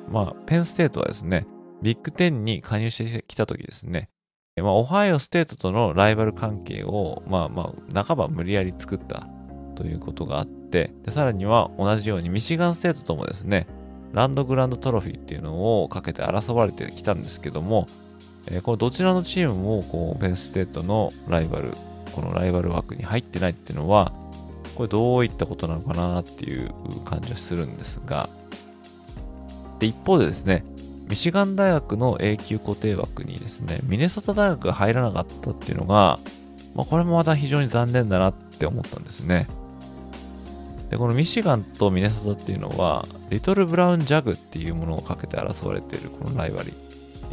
まあ、ペンステートはですね、ビッグ10に加入してきたときですね、まあ、オハイオステートとのライバル関係を、まあまあ、半ば無理やり作ったということがあって、でさらには同じようにミシガンステートともですね、ランドグランドトロフィーっていうのをかけて争われてきたんですけども、えー、このどちらのチームもこうペンステートのライバル、このライバル枠に入ってないっていうのは、これどういったことなのかなっていう感じはするんですが、で、一方でですね、ミシガン大学の永久固定枠にですね、ミネソタ大学が入らなかったっていうのが、まあ、これもまた非常に残念だなって思ったんですね。で、このミシガンとミネソタっていうのは、リトルブラウンジャグっていうものをかけて争われているこのライバリー。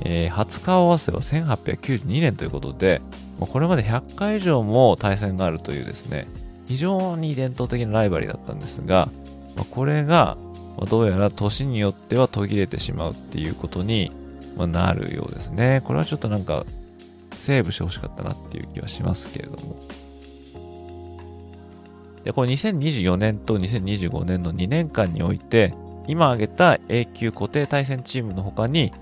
えー、初顔合わせは1892年ということで、これまで100回以上も対戦があるというですね、非常に伝統的なライバリーだったんですが、これがまどうやら年によっては途切れてしまうっていうことにまなるようですね。これはちょっとなんかセーブしてほしかったなっていう気はしますけれども。で、これ2024年と2025年の2年間において、今挙げた永久固定対戦チームの他に、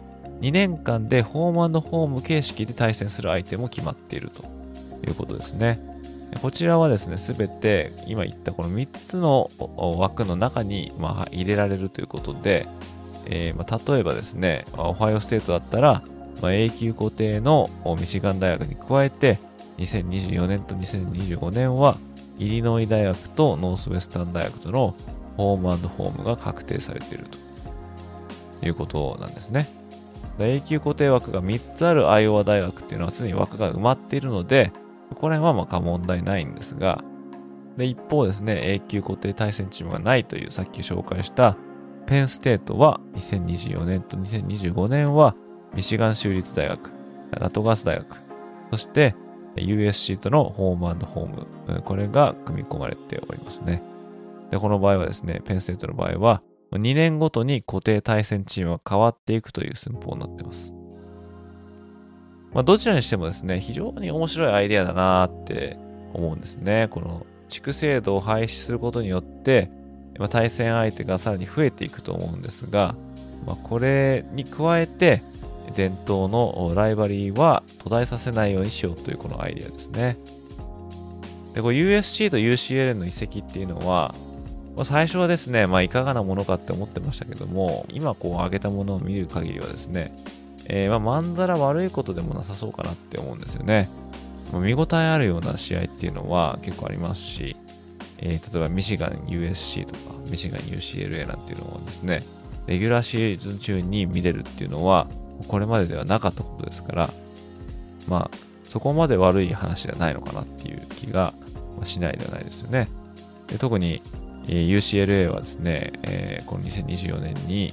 2年間でホームホーム形式で対戦する相手も決まっているということですね。こちらはですね、すべて今言ったこの3つの枠の中に、まあ、入れられるということで、えー、まあ、例えばですね、オハイオステートだったら、まあ、永久固定のミシガン大学に加えて、2024年と2025年は、イリノイ大学とノースウェスタン大学とのホームホームが確定されているということなんですね。永久固定枠が3つあるアイオワ大学っていうのは常に枠が埋まっているので、これはまあ問題ないんですが、で、一方ですね、永久固定対戦チームがないというさっき紹介したペンステートは2024年と2025年はミシガン州立大学、ラトガス大学、そして USC とのホームホーム、これが組み込まれておりますね。で、この場合はですね、ペンステートの場合は2年ごとに固定対戦チームが変わっていくという寸法になっています。まあ、どちらにしてもですね、非常に面白いアイデアだなって思うんですね。この地区制度を廃止することによって、まあ、対戦相手がさらに増えていくと思うんですが、まあ、これに加えて、伝統のライバリーは途絶えさせないようにしようというこのアイデアですね。で、こ USC と UCLA の移籍っていうのは、ま、最初はですね、まあ、いかがなものかって思ってましたけども、今こう挙げたものを見る限りはですね、えー、まあ、まんざら悪いことでもなさそうかなって思うんですよね。まあ、見応えあるような試合っていうのは結構ありますし、えー、例えばミシガン USC とかミシガン UCLA なんていうのはですね、レギュラーシーズン中に見れるっていうのは、これまでではなかったことですから、まあ、そこまで悪い話ではないのかなっていう気がしないではないですよね。で特に、え、UCLA はですね、えー、この2024年に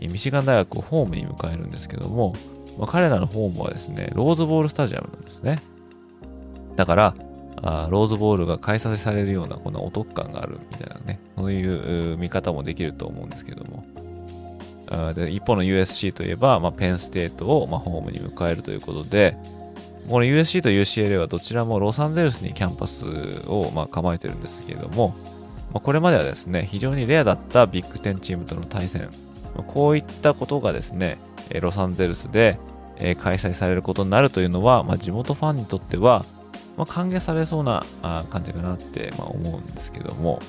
ミシガン大学をホームに迎えるんですけども、まあ、彼らのホームはですね、ローズボールスタジアムなんですね。だから、あローズボウルが開催されるようなこんなお得感があるみたいなね、そういう見方もできると思うんですけども。あで一方の USC といえば、まあ、ペンステートを、まあ、ホームに迎えるということで、この USC と UCLA はどちらもロサンゼルスにキャンパスを、まあ、構えてるんですけれども、まあ、これまではですね、非常にレアだったビッグ10チームとの対戦こういったことがですね、ロサンゼルスで開催されることになるというのは、まあ、地元ファンにとっては、まあ、歓迎されそうな感じかなって、まあ、思うんですけども、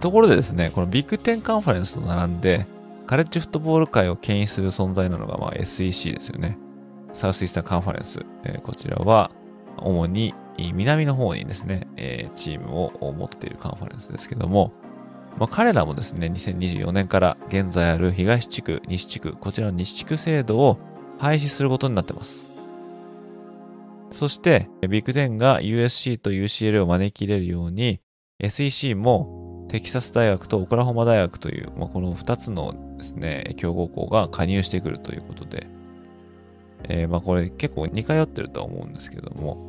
ところでですね、このビッグ10カンファレンスと並んで、カレッジフットボール界を牽引する存在なのが、まあ、SEC ですよね。サウスイスターカンファレンス。えー、こちらは、主に南の方にですね、えー、チームを持っているカンファレンスですけども、まあ、彼らもですね、2024年から現在ある東地区、西地区、こちらの西地区制度を廃止することになってます。そして、ビッグ10が USC と UCL を招き入れるように、SEC もテキサス大学とオクラホマ大学という、まあ、この2つのですね、強豪校が加入してくるということで、えー、まあこれ結構似通ってるとは思うんですけども、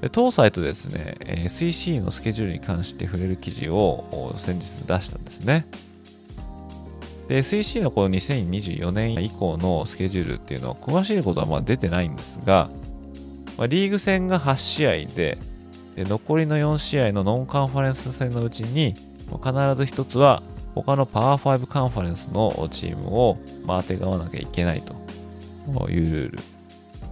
で当サイトですね、え SEC のスケジュールに関して触れる記事を先日出したんですね。で、SEC のこの2024年以降のスケジュールっていうのは詳しいことはまあ出てないんですが、まあ、リーグ戦が8試合で、で残りの4試合のノンカンファレンス戦のうちに、必ず1つは他のパワー5カンファレンスのチームを、まあ、当てがわなきゃいけないというルー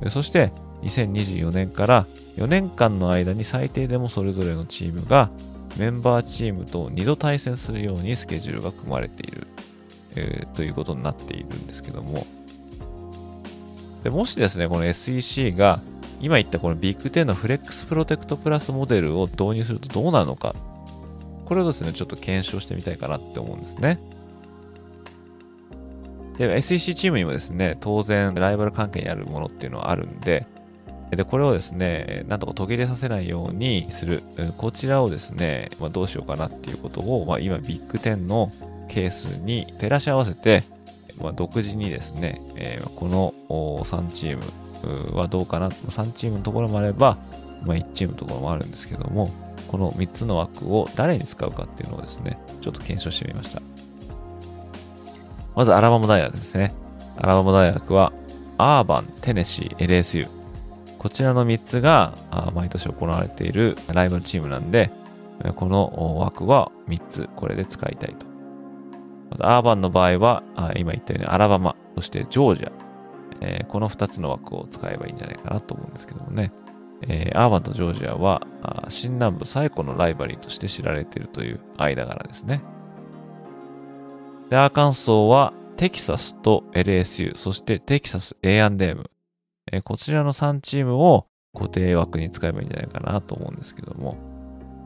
ル。そして、2024年から4年間の間に最低でもそれぞれのチームがメンバーチームと2度対戦するようにスケジュールが組まれている、えー、ということになっているんですけども。でもしですねこの SEC が今言ったこのビッグ10のフレックスプロテクトプラスモデルを導入するとどうなるのか。これをですねちょっと検証してみたいかなって思うんですね。で SEC チームにもですね当然ライバル関係にあるものっていうのはあるんでで、これをですね、なんとか途切れさせないようにする。こちらをですね、まあ、どうしようかなっていうことを、まあ、今ビッグ10のケースに照らし合わせて、まあ、独自にですね、えー、この3チームはどうかな。3チームのところもあれば、まあ、1チームのところもあるんですけども、この3つの枠を誰に使うかっていうのをですね、ちょっと検証してみました。まずアラバマ大学ですね。アラバマ大学は、アーバン、テネシー、LSU。こちらの3つが毎年行われているライバルチームなんで、この枠は3つこれで使いたいと。またアーバンの場合は、今言ったようにアラバマ、そしてジョージア、えー、この2つの枠を使えばいいんじゃないかなと思うんですけどもね。えー、アーバンとジョージアは新南部最古のライバリーとして知られているという間柄ですね。で、アーカンソーはテキサスと LSU、そしてテキサス A&M、えこちらの3チームを固定枠に使えばいいんじゃないかなと思うんですけども、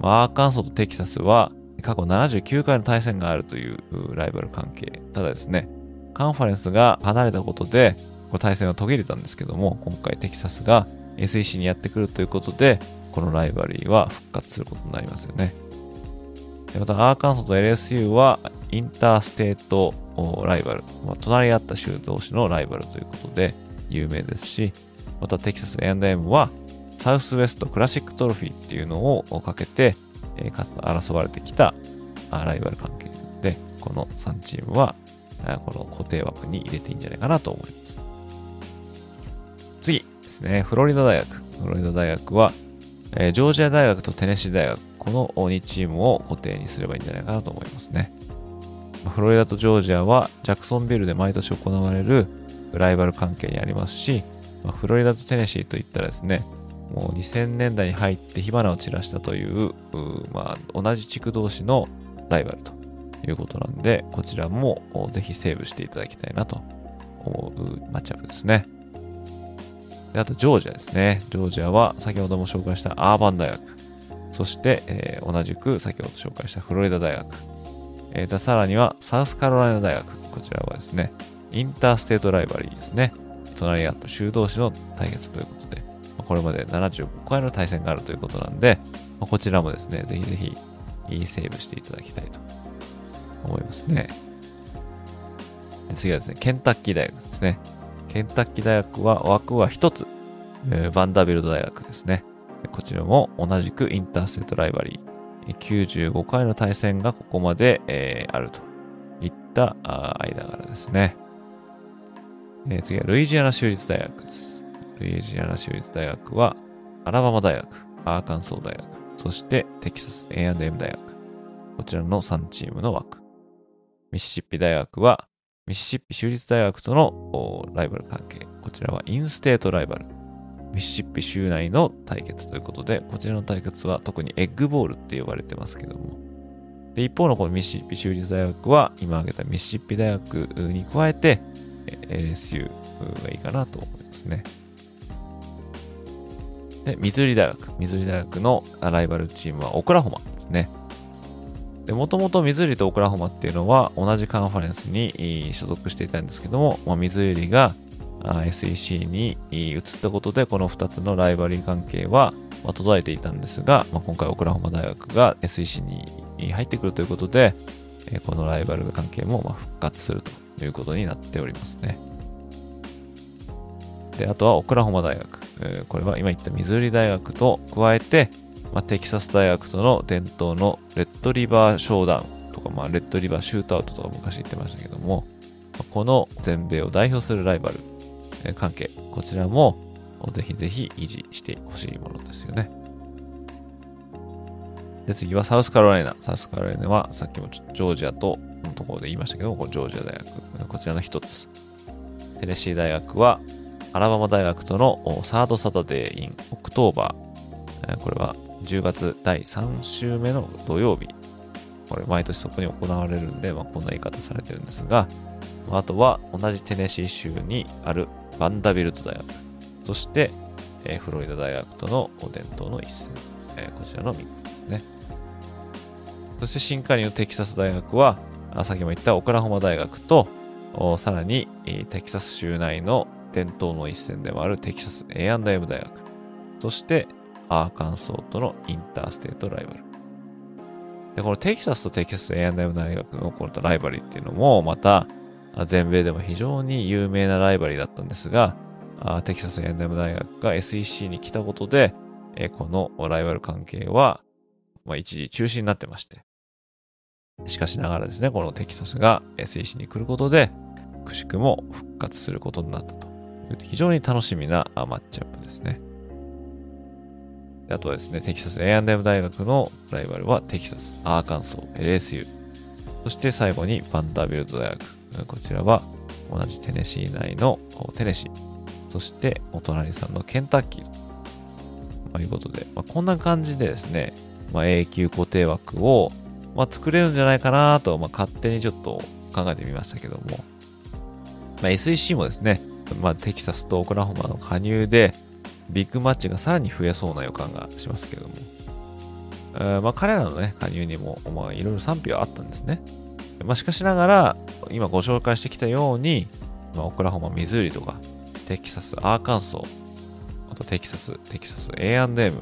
まあ、アーカンソーとテキサスは過去79回の対戦があるというライバル関係。ただですね、カンファレンスが離れたことで、こ対戦は途切れたんですけども、今回テキサスが SEC にやってくるということで、このライバリーは復活することになりますよね。また、アーカンソーと LSU はインターステートライバル、まあ、隣り合った州同士のライバルということで、有名ですし、またテキサス A&M はサウスウェストクラシックトロフィーっていうのをかけて、え、かつ争われてきたライバル関係で、この3チームはこの固定枠に入れていいんじゃないかなと思います。次ですね、フロリダ大学。フロリダ大学は、え、ジョージア大学とテネシー大学、この2チームを固定にすればいいんじゃないかなと思いますね。フロリダとジョージアはジャクソンビルで毎年行われるライバル関係にありますし、まあ、フロリダとテネシーといったらですね、もう2000年代に入って火花を散らしたという、うまあ、同じ地区同士のライバルということなんで、こちらもぜひセーブしていただきたいなと思うマッチアップですね。であと、ジョージアですね。ジョージアは先ほども紹介したアーバン大学、そして、えー、同じく先ほど紹介したフロリダ大学、えー、さらにはサウスカロライナ大学、こちらはですね、インターステートライバリーですね。隣り合った州同士の対決ということで、これまで75回の対戦があるということなんで、こちらもですね、ぜひぜひいいセーブしていただきたいと思いますね。次はですね、ケンタッキー大学ですね。ケンタッキー大学は枠は1つ、えー、バンダービルト大学ですね。こちらも同じく interstate rivalry。95回の対戦がここまで、えー、あるといった間柄ですね。えー、次はルイジアナ州立大学です。ルイジアナ州立大学は、アラバマ大学、アーカンソー大学、そしてテキサス A&M 大学。こちらの3チームの枠。ミシシッピ大学は、ミシシッピ州立大学とのライバル関係。こちらはインステートライバル。ミシシッピ州内の対決ということで、こちらの対決は特にエッグボールって呼ばれてますけども。で、一方のこのミシシッピ州立大学は、今挙げたミシシッピ大学に加えて、LSU がいいかなと思いますね。で、ミズーリ大学。ミズーリ大学のライバルチームはオクラホマですね。で、もともとミズーリとオクラホマっていうのは同じカンファレンスに所属していたんですけども、まあ、ミズーリが SEC に移ったことで、この2つの rivalry 関係は途絶えていたんですが、まあ、今回オクラホマ大学が SEC に入ってくるということで、このライバル関係も復活するとということになっておりますね。で、あとはオクラホマ大学。これは今言ったミズーリ大学と加えて、まあ、テキサス大学との伝統のレッドリバーショーダウンとか、まあ、レッドリバーシュートアウトとか昔言ってましたけども、この全米を代表するライバル、関係、こちらもぜひぜひ維持してほしいものですよね。で、次はサウスカロライナ。サウスカロライナはさっきもジョージアとのところで言いましたけど、これジョージア大学。こちらの一つ。テネシー大学はアラバマ大学との Third Saturday in October。これは10月第3週目の土曜日。これ毎年そこに行われるんで、まあ、こんな言い方されてるんですが、あとは同じテネシー州にあるバンダビルト大学。そして、フロリダ大学との伝統の一戦。こちらの3つですね。そして新加入テキサス大学は、さっきも言ったオクラホマ大学と、さらにテキサス州内の伝統の一戦でもあるテキサス A&M 大学、そしてアーカンソーとのインターステートライバル。で、このテキサスとテキサス A&M 大学のこのライバリーっていうのも、また全米でも非常に有名なライバリーだったんですが、テキサス A&M 大学が SEC に来たことで、このライバル関係は、まあ、一時中止になってまして。しかしながらですね、このテキサスが SEC に来ることで、くしくも復活することになったという非常に楽しみなマッチアップですね。あとはですね、テキサス A&M 大学のライバルはテキサス、アーカンソー、LSU。そして最後にバンダービルト大学。こちらは同じテネシー内のテネシー。そしてお隣さんのケンタッキー。ということで、まあ、こんな感じでですね、まあ、永久固定枠を、まあ、作れるんじゃないかなと、まあ、勝手にちょっと考えてみましたけども、まあ、SEC もですね、まあ、テキサスとオクラホマの加入で、ビッグマッチがさらに増えそうな予感がしますけども、えー、まあ、彼らの、ね、加入にも、まあ、いろいろ賛否はあったんですね。まあ、しかしながら、今ご紹介してきたように、まあ、オクラホマ、ミズーリとか、テキサス、アーカンソー、あとテキサス、テキサス A&M、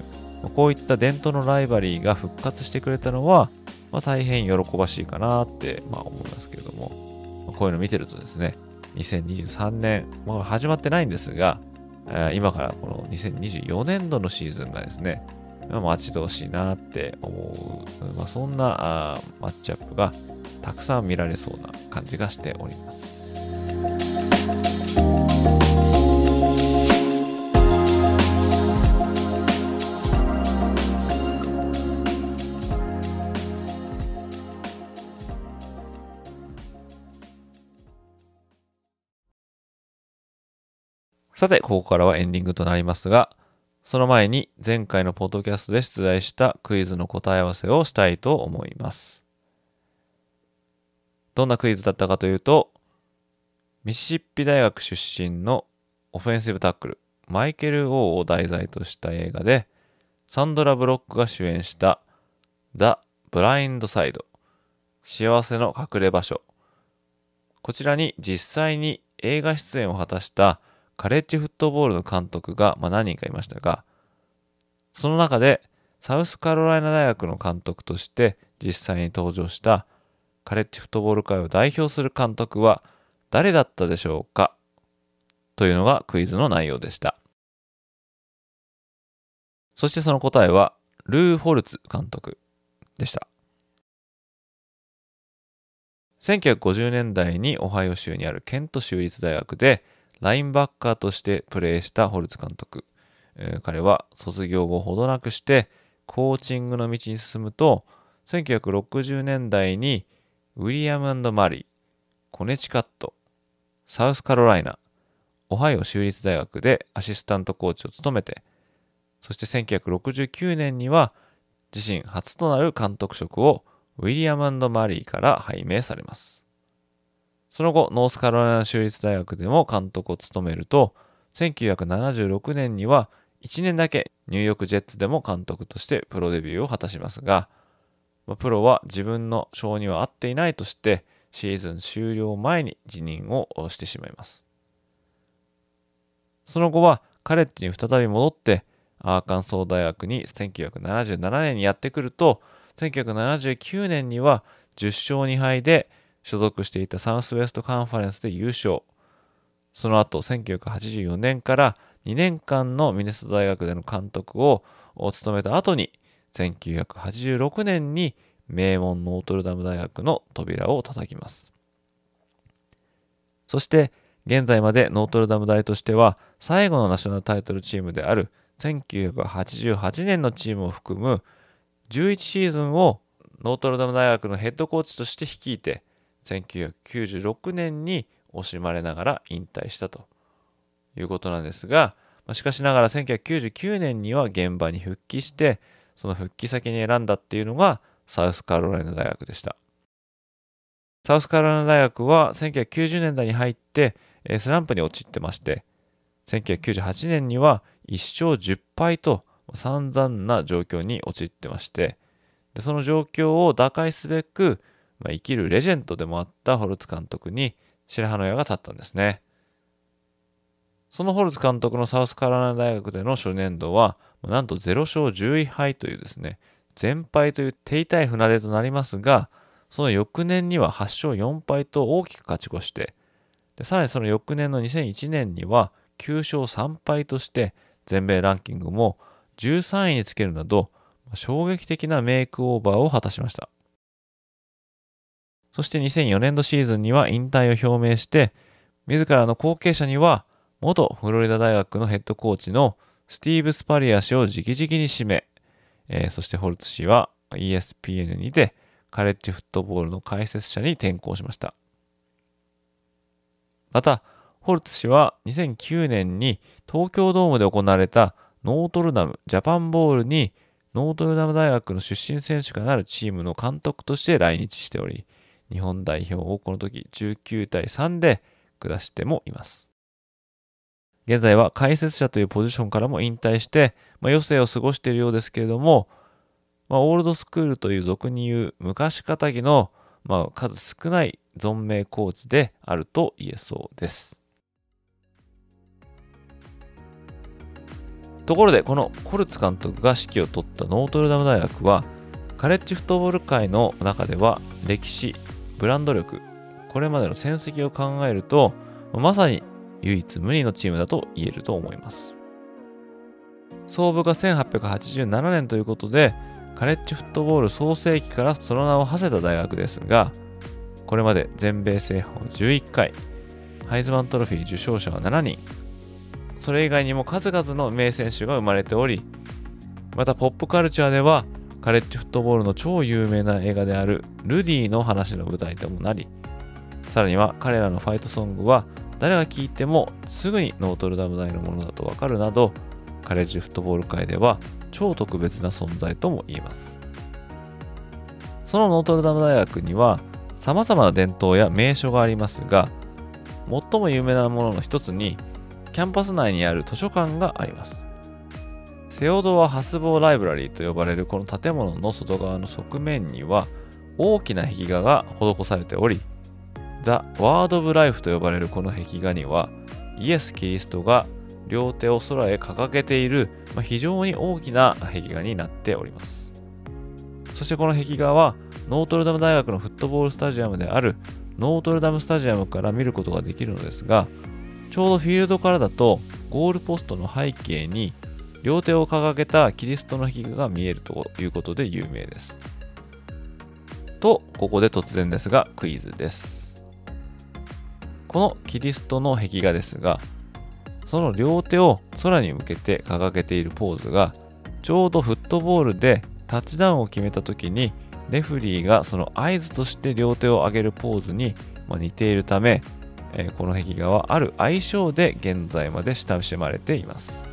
こういった伝統のライバリーが復活してくれたのは、まあ、大変喜ばしいかなって、まあ、思いますけれども、まあ、こういうの見てるとですね、2023年、まあ、始まってないんですが、今からこの2024年度のシーズンがですね、待ち遠しいなって思う、まあ、そんなマッチアップがたくさん見られそうな感じがしております。さて、ここからはエンディングとなりますが、その前に前回のポッドキャストで出題したクイズの答え合わせをしたいと思います。どんなクイズだったかというと、ミシシッピ大学出身のオフェンシブタックル、マイケル・オーを題材とした映画で、サンドラ・ブロックが主演したザ・ブラインドサイド、幸せの隠れ場所。こちらに実際に映画出演を果たしたカレッジフットボールの監督が、まあ、何人かいましたが、その中でサウスカロライナ大学の監督として実際に登場したカレッジフットボール界を代表する監督は誰だったでしょうかというのがクイズの内容でした。そしてその答えはルー・ホルツ監督でした。1950年代にオハイオ州にあるケント州立大学でラインバッカーとしてプレーしたホルツ監督。彼は卒業後ほどなくしてコーチングの道に進むと、1960年代にウィリアムマリー、コネチカット、サウスカロライナ、オハイオ州立大学でアシスタントコーチを務めて、そして1969年には自身初となる監督職をウィリアムマリーから拝命されます。その後、ノースカロライナ州立大学でも監督を務めると、1976年には1年だけニューヨークジェッツでも監督としてプロデビューを果たしますが、プロは自分の性には合っていないとして、シーズン終了前に辞任をしてしまいます。その後はカレッジに再び戻って、アーカンソー大学に1977年にやってくると、1979年には10勝2敗で所属していたサウスウェストカンファレンスで優勝。その後、1984年から2年間のミネスト大学での監督を務めた後に、1986年に名門ノートルダム大学の扉を叩きます。そして、現在までノートルダム大としては最後のナショナルタイトルチームである1988年のチームを含む11シーズンをノートルダム大学のヘッドコーチとして率いて1996年に惜しまれながら引退したということなんですが、しかしながら1999年には現場に復帰してその復帰先に選んだっていうのがサウスカロライナ大学でした。サウスカロライナ大学は1990年代に入ってスランプに陥ってまして1998年には1勝10敗と散々な状況に陥ってましてその状況を打開すべく、まあ、生きるレジェンドでもあったホルツ監督に白羽の矢が立ったんですね。そのホルツ監督のサウスカロライナ大学での初年度は、なんと0勝11敗というですね、全敗という手痛い船出となりますが、その翌年には8勝4敗と大きく勝ち越して、でさらにその翌年の2001年には9勝3敗として、全米ランキングも13位につけるなど、衝撃的なメイクオーバーを果たしました。そして2004年度シーズンには引退を表明して、自らの後継者には元フロリダ大学のヘッドコーチのスティーブ・スパリア氏を直々に指名、えー、そしてホルツ氏は ESPN にてカレッジフットボールの解説者に転向しました。また、ホルツ氏は2009年に東京ドームで行われたノートルダムジャパンボールにノートルダム大学の出身選手がなるチームの監督として来日しており、日本代表をこの時19対3で下してもいます。現在は解説者というポジションからも引退して、まあ、余生を過ごしているようですけれども、まあ、オールドスクールという俗に言う昔かたぎの、まあ、数少ない存命コーチであると言えそうです。ところで、このコルツ監督が指揮を執ったノートルダム大学は、カレッジフットボール界の中では歴史、ブランド力、これまでの戦績を考えると、まさに唯一無二のチームだと言えると思います。創部が1887年ということで、カレッジフットボール創世期からその名を馳せた大学ですが、これまで全米制覇を11回、ハイズマントロフィー受賞者は7人、それ以外にも数々の名選手が生まれており、またポップカルチャーではカレッジフットボールの超有名な映画であるルディの話の舞台ともなり、さらには彼らのファイトソングは誰が聴いてもすぐにノートルダム大のものだとわかるなど、カレッジフットボール界では超特別な存在とも言えます。そのノートルダム大学には様々な伝統や名所がありますが、最も有名なものの一つに、キャンパス内にある図書館があります。セオドア・ハスボー・ライブラリーと呼ばれるこの建物の外側の側面には大きな壁画が施されており、ザ・ワード・オブ・ライフと呼ばれるこの壁画にはイエス・キリストが両手を空へ掲げている、ま、非常に大きな壁画になっております。そしてこの壁画はノートルダム大学のフットボールスタジアムであるノートルダムスタジアムから見ることができるのですが、ちょうどフィールドからだとゴールポストの背景に両手を掲げたキリストの壁画が見えるということで有名です。と、ここで突然ですがクイズです。このキリストの壁画ですが、その両手を空に向けて掲げているポーズが、ちょうどフットボールでタッチダウンを決めた時に、レフリーがその合図として両手を上げるポーズに似ているため、この壁画はある愛称で現在まで親しまれています。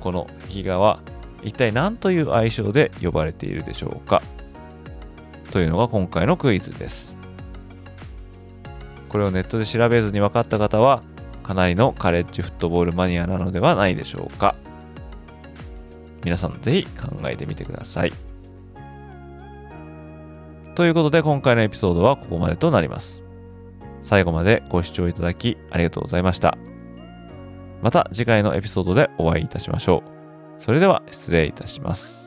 この壁画は一体何という愛称で呼ばれているでしょうか？というのが今回のクイズです。これをネットで調べずに分かった方はかなりのカレッジフットボールマニアなのではないでしょうか？皆さんぜひ考えてみてください。ということで今回のエピソードはここまでとなります。最後までご視聴いただきありがとうございました。また次回のエピソードでお会いいたしましょう。それでは失礼いたします。